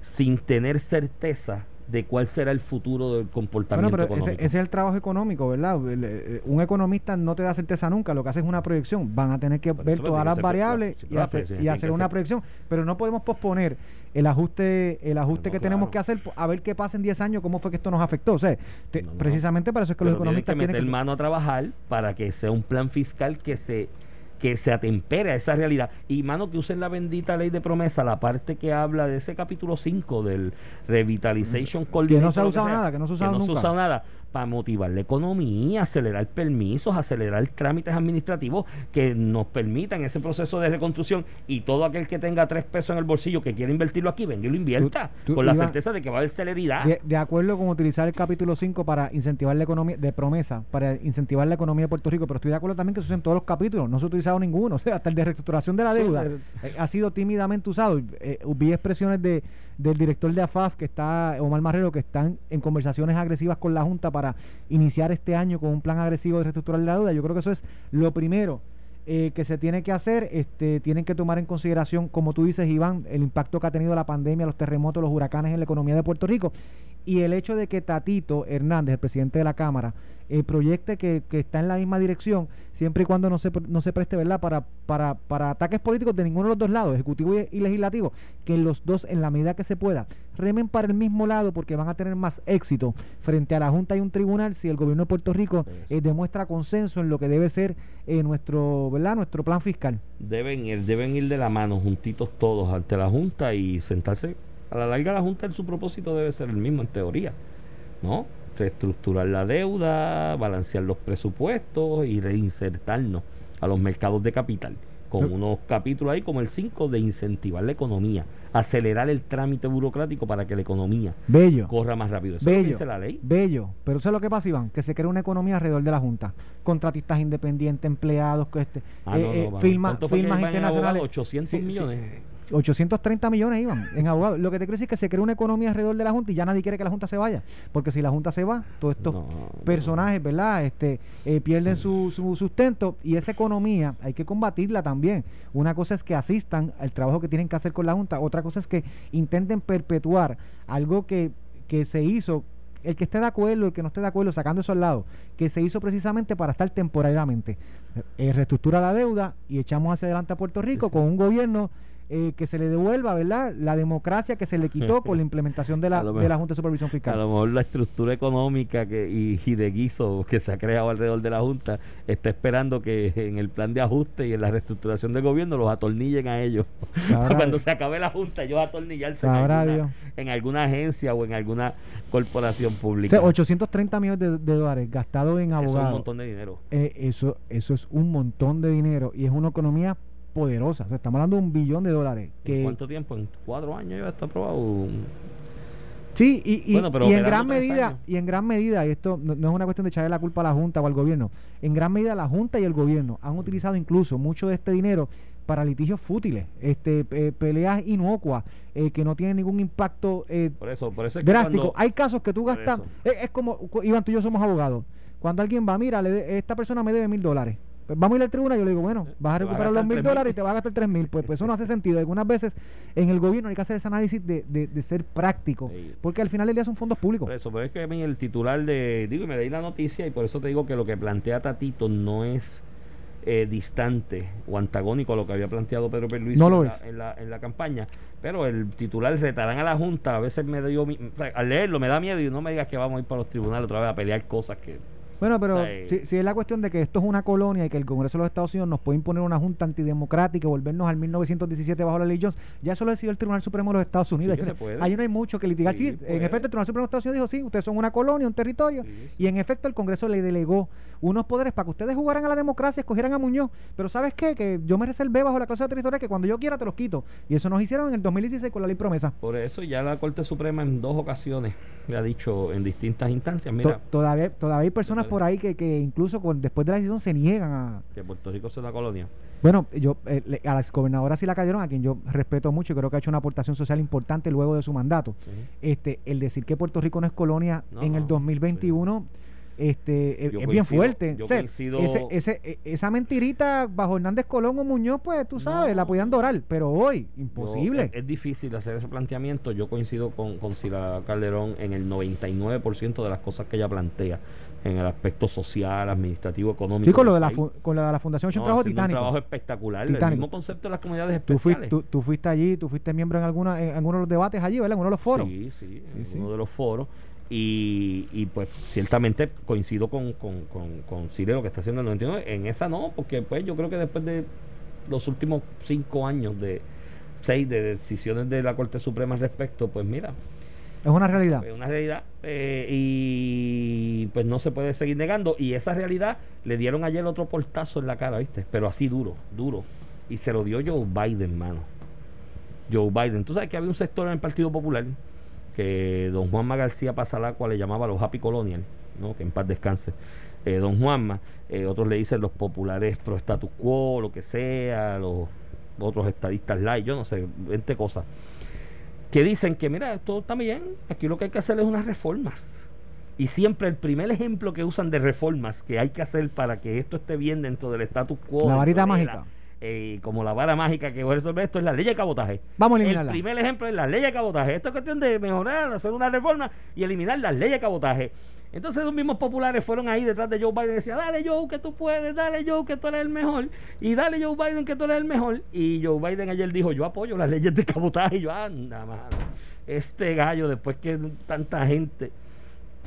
sin tener certeza de cuál será el futuro del Bueno, comportamiento pero ese, económico? ese es el trabajo económico, ¿verdad? El, eh, un economista no te da certeza nunca, lo que hace es una proyección. Van a tener que Por ver todas las variables y pero hacer, y hacer una proyección. Pero no podemos posponer el ajuste el ajuste No, que claro. tenemos que hacer a ver qué pasa en 10 años, cómo fue que esto nos afectó. O sea, te- No, no. precisamente para eso es que los Pero tienen economistas que tienen meter que... mano a trabajar para que sea un plan fiscal que se que se atempere a esa realidad y mano que usen la bendita ley de promesa la parte que habla de ese capítulo 5 del revitalization coordinator no se ha usado nada, que no se ha usado no nunca. usado nada para motivar la economía, acelerar permisos, acelerar trámites administrativos que nos permitan ese proceso de reconstrucción y todo aquel que tenga tres pesos en el bolsillo que quiera invertirlo aquí, venga y lo invierta tú, con la Iván, certeza de que va a haber celeridad. De, de acuerdo con utilizar el capítulo 5 para incentivar la economía, de promesa, para incentivar la economía de Puerto Rico, pero estoy de acuerdo también que se usen todos los capítulos, no se ha utilizado ninguno, o sea, hasta el de reestructuración de la deuda eh, ha sido tímidamente usado. Eh, vi expresiones de, del director de AFAF, que está, Omar Marrero, que están en conversaciones agresivas con la Junta para iniciar este año con un plan agresivo de reestructurar la deuda. Yo creo que eso es lo primero eh, que se tiene que hacer. Este, tienen que tomar en consideración, como tú dices, Iván, el impacto que ha tenido la pandemia, los terremotos, los huracanes en la economía de Puerto Rico y el hecho de que Tatito Hernández, el presidente de la Cámara, eh, proyecte que, que está en la misma dirección, siempre y cuando no se, no se preste ¿verdad? Para, para, para ataques políticos de ninguno de los dos lados, ejecutivo y, y legislativo, que los dos, en la medida que se pueda, remen para el mismo lado porque van a tener más éxito frente a la Junta y un tribunal si el gobierno de Puerto Rico eh, demuestra consenso en lo que debe ser eh, nuestro, ¿verdad? nuestro plan fiscal. deben ir, deben ir de la mano juntitos todos ante la Junta y sentarse. A la larga la Junta en su propósito debe ser el mismo en teoría, ¿no? reestructurar la deuda, balancear los presupuestos y reinsertarnos a los mercados de capital con unos capítulos ahí como el 5 de incentivar la economía, acelerar el trámite burocrático para que la economía Bello. corra más rápido. Eso bello, dice la ley. Bello. Pero eso es lo que pasa, Iván, que se crea una economía alrededor de la Junta. Contratistas independientes, empleados, que este, ah, eh, eh, firma, firmas internacionales. 800 millones. 830 millones iban en abogados. Lo que te quiero decir es que se crea una economía alrededor de la Junta y ya nadie quiere que la Junta se vaya. Porque si la Junta se va, todos estos personajes, ¿verdad? Este, eh, pierden su, su, sustento y esa economía hay que combatirla también. Una cosa es que asistan al trabajo que tienen que hacer con la Junta, otra cosa es que intenten perpetuar algo que, que se hizo el que esté de acuerdo, el que no esté de acuerdo, sacando eso al lado, que se hizo precisamente para estar temporariamente. Eh, reestructura la deuda y echamos hacia adelante a Puerto Rico con un gobierno eh, que se le devuelva, ¿verdad? La democracia que se le quitó con la implementación de la, de la Junta de Supervisión Fiscal. A lo mejor la estructura económica que, y, de guiso que se ha creado alrededor de la Junta está esperando que en el plan de ajuste y en la reestructuración del gobierno los atornillen a ellos. Cuando se acabe la Junta, ellos atornillarse en alguna, en alguna, agencia o en alguna corporación pública. O 830 millones de, dólares gastados en abogados. Eso es un montón de dinero. Eh, eso, eso es un montón de dinero y es una economía poderosa. estamos hablando de un billón de dólares. Que, ¿Cuánto tiempo? ¿En cuatro años ya está aprobado? Sí, y, en gran medida, y en gran medida, y esto no, es una cuestión de echarle la culpa a la Junta o al gobierno, en gran medida la Junta y el gobierno han utilizado incluso mucho de este dinero para litigios fútiles, este eh, peleas inocuas eh, que no tienen ningún impacto eh, por eso, por eso drástico. Hay casos que tú gastas, es, como, Iván, tú y yo somos abogados. Cuando alguien va, mira, esta persona me debe mil dólares pues vamos a ir al tribunal. Yo le digo, bueno, vas a recuperar los mil dólares y te vas a gastar tres mil. Pues, pues eso no hace sentido. Algunas veces en el gobierno hay que hacer ese análisis de, de, ser práctico, porque al final del día son fondos públicos. Por eso, pero es que a mí el titular de. Digo, me leí la noticia y por eso te digo que lo que plantea Tatito no es. Eh, distante o antagónico a lo que había planteado Pedro Pierluisi en, la, en, la, campaña pero el titular retarán a la Junta a veces me dio al leerlo me da miedo y no me digas que vamos a ir para los tribunales otra vez a pelear cosas que bueno, pero si, es la cuestión de que esto es una colonia y que el Congreso de los Estados Unidos nos puede imponer una junta antidemocrática y volvernos al 1917 bajo la ley Jones, ya eso lo decidió el Tribunal Supremo de los Estados Unidos. ahí, no hay mucho que litigar. Sí, en efecto, el Tribunal Supremo de los Estados Unidos dijo, sí, ustedes son una colonia, un territorio. Y en efecto, el Congreso le delegó unos poderes para que ustedes jugaran a la democracia, escogieran a Muñoz. Pero ¿sabes qué? Que yo me reservé bajo la causa territorial que cuando yo quiera te los quito. Y eso nos hicieron en el 2016 con la ley promesa. Por eso ya la Corte Suprema en dos ocasiones le ha dicho en distintas instancias, mira... todavía, todavía hay personas por ahí que, que incluso después de la decisión se niegan a... Que Puerto Rico sea una colonia. Bueno, yo eh, a las gobernadoras sí la cayeron, a quien yo respeto mucho y creo que ha hecho una aportación social importante luego de su mandato. este El decir que Puerto Rico no es colonia en el 2021 este es, bien fuerte. ese, e, esa mentirita bajo Hernández Colón o Muñoz, pues tú sabes, la podían dorar, pero hoy, imposible. es, difícil hacer ese planteamiento. Yo coincido con, con Sila Calderón en el 99% de las cosas que ella plantea en el aspecto social, administrativo, económico. Sí, con lo de la, con la, de la Fundación no, trabajo titánico. Un trabajo espectacular. El mismo concepto de las comunidades especiales. Tú, tú, fuiste allí, tú fuiste miembro en, alguna, en algunos de los debates allí, ¿verdad? En uno de los foros. Sí, sí, en uno de los foros. Y, y, pues ciertamente coincido con, con, con, con lo que está haciendo el 99. En esa no, porque pues yo creo que después de los últimos cinco años de seis de decisiones de la Corte Suprema al respecto, pues mira, es una realidad. Es una realidad eh, y pues no se puede seguir negando. Y esa realidad le dieron ayer otro portazo en la cara, ¿viste? Pero así duro, duro. Y se lo dio Joe Biden, mano. Joe Biden. Tú sabes que había un sector en el Partido Popular que don Juanma García Pasalacua le llamaba los Happy Colonial, ¿no? que en paz descanse. Eh, don Juanma, eh, otros le dicen los populares pro status quo, lo que sea, los otros estadistas light, yo no sé, 20 cosas que dicen que, mira, todo está bien, aquí lo que hay que hacer es unas reformas. Y siempre el primer ejemplo que usan de reformas que hay que hacer para que esto esté bien dentro del status quo. La varita mágica. Eh, como la vara mágica que va a resolver esto es la ley de cabotaje. Vamos a eliminarla. El primer ejemplo es la ley de cabotaje. Esto es cuestión de mejorar, hacer una reforma y eliminar las leyes de cabotaje. Entonces los mismos populares fueron ahí detrás de Joe Biden y decían, dale Joe que tú puedes, dale Joe que tú eres el mejor, y dale Joe Biden que tú eres el mejor. Y Joe Biden ayer dijo, yo apoyo las leyes de cabotaje. Y yo, anda, mano, este gallo, después que tanta gente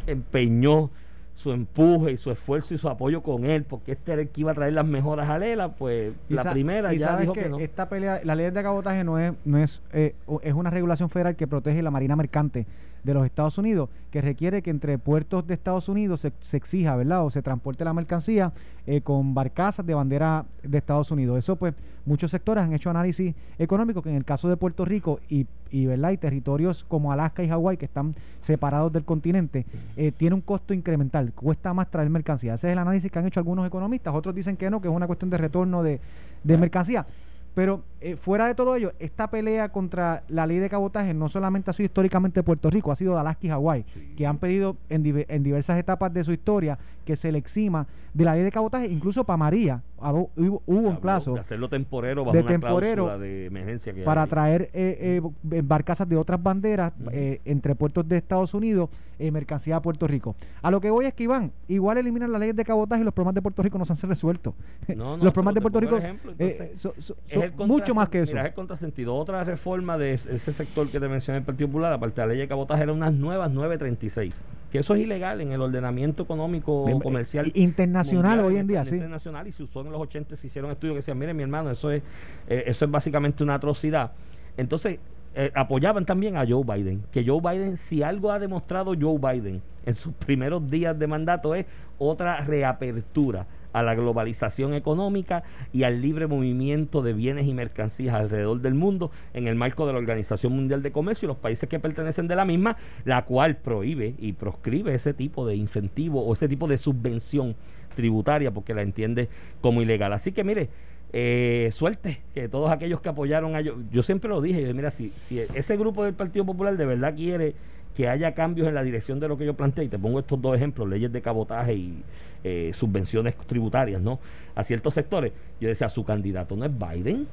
empeñó su empuje y su esfuerzo y su apoyo con él, porque este era el que iba a traer las mejoras a Lela, pues la primera ya dijo que, no. Esta pelea, la ley de cabotaje no es, no es, eh, es una regulación federal que protege la marina mercante de los Estados Unidos, que requiere que entre puertos de Estados Unidos se, se exija, ¿verdad? O se transporte la mercancía eh, con barcazas de bandera de Estados Unidos. Eso, pues, muchos sectores han hecho análisis económicos que en el caso de Puerto Rico y, y, ¿verdad? y territorios como Alaska y Hawái, que están separados del continente, eh, tiene un costo incremental. Cuesta más traer mercancía. Ese es el análisis que han hecho algunos economistas. Otros dicen que no, que es una cuestión de retorno de, de mercancía. Pero eh, fuera de todo ello, esta pelea contra la ley de cabotaje no solamente ha sido históricamente Puerto Rico, ha sido de Alaska y Hawái, que han pedido en, en, diversas etapas de su historia que se le exima de la ley de cabotaje, incluso para María. Hubo, un plazo. De hacerlo temporero bajo de una temporero de emergencia. Que para hay. traer eh, eh, barcazas de otras banderas uh -huh. eh, entre puertos de Estados Unidos, eh, mercancía a Puerto Rico. A lo que voy es que, Iván, igual eliminan las leyes de cabotaje y los problemas de Puerto Rico no se han resuelto. No, no, los problemas de Puerto Rico ejemplo, entonces, son mucho más que eso. Mira, es el contrasentido. Otra reforma de ese sector que te mencioné, el Partido Popular, aparte de la ley de cabotaje, eran unas nuevas 936. Que eso es ilegal en el ordenamiento económico Bien, comercial. Internacional mundial, hoy en día, sí. Internacional y se usó en los 80, se hicieron estudios que decían, mire mi hermano, eso es, eh, eso es básicamente una atrocidad. Entonces, eh, apoyaban también a Joe Biden. Que Joe Biden, si algo ha demostrado Joe Biden en sus primeros días de mandato, es otra reapertura a la globalización económica y al libre movimiento de bienes y mercancías alrededor del mundo en el marco de la Organización Mundial de Comercio y los países que pertenecen de la misma, la cual prohíbe y proscribe ese tipo de incentivo o ese tipo de subvención tributaria porque la entiende como ilegal. Así que mire, eh, suerte que todos aquellos que apoyaron a yo, yo siempre lo dije, mira, si, si ese grupo del Partido Popular de verdad quiere que haya cambios en la dirección de lo que yo planteé, y te pongo estos dos ejemplos, leyes de cabotaje y eh, subvenciones tributarias, ¿no? A ciertos sectores. Yo decía, su candidato no es Biden,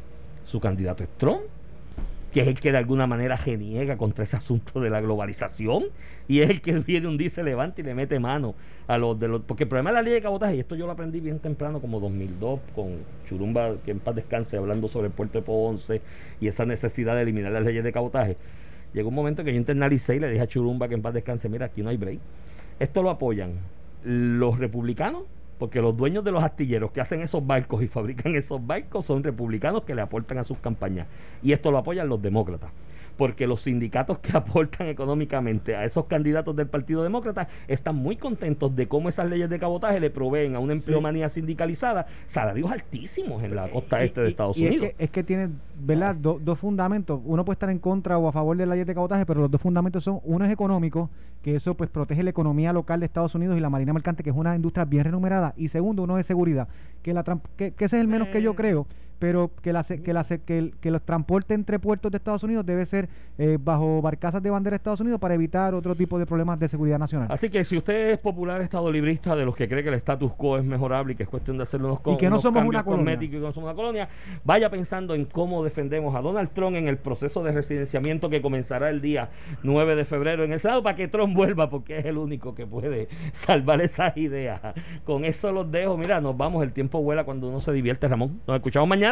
su candidato es Trump, que es el que de alguna manera geniega contra ese asunto de la globalización, y es el que viene un día se levanta y le mete mano a los de los... Porque el problema de la ley de cabotaje, y esto yo lo aprendí bien temprano, como 2002, con Churumba, que en paz descanse, hablando sobre el puerto de Ponce y esa necesidad de eliminar las leyes de cabotaje llegó un momento que yo internalicé y le dije a Churumba que en paz descanse, mira, aquí no hay break. Esto lo apoyan los republicanos, porque los dueños de los astilleros que hacen esos barcos y fabrican esos barcos son republicanos que le aportan a sus campañas. Y esto lo apoyan los demócratas porque los sindicatos que aportan económicamente a esos candidatos del Partido Demócrata están muy contentos de cómo esas leyes de cabotaje le proveen a una empleomanía sí. sindicalizada salarios altísimos en la costa este de Estados y Unidos. Es que, es que tiene, ¿verdad? Do, dos fundamentos. Uno puede estar en contra o a favor de la ley de cabotaje, pero los dos fundamentos son, uno es económico, que eso pues protege la economía local de Estados Unidos y la marina mercante, que es una industria bien remunerada, y segundo, uno es seguridad, que, la, que, que ese es el menos que yo creo, pero que, la, que, la, que, el, que los transportes entre puertos de Estados Unidos debe ser eh, bajo barcazas de bandera de Estados Unidos para evitar otro tipo de problemas de seguridad nacional. Así que si usted es popular estado librista de los que cree que el status quo es mejorable y que es cuestión de hacerle unos, y que no somos una colonia. y que no somos una colonia, vaya pensando en cómo defendemos a Donald Trump en el proceso de residenciamiento que comenzará el día 9 de febrero en el Senado para que Trump vuelva porque es el único que puede salvar esas ideas. Con eso los dejo. Mira, nos vamos. El tiempo vuela cuando uno se divierte, Ramón. Nos escuchamos mañana.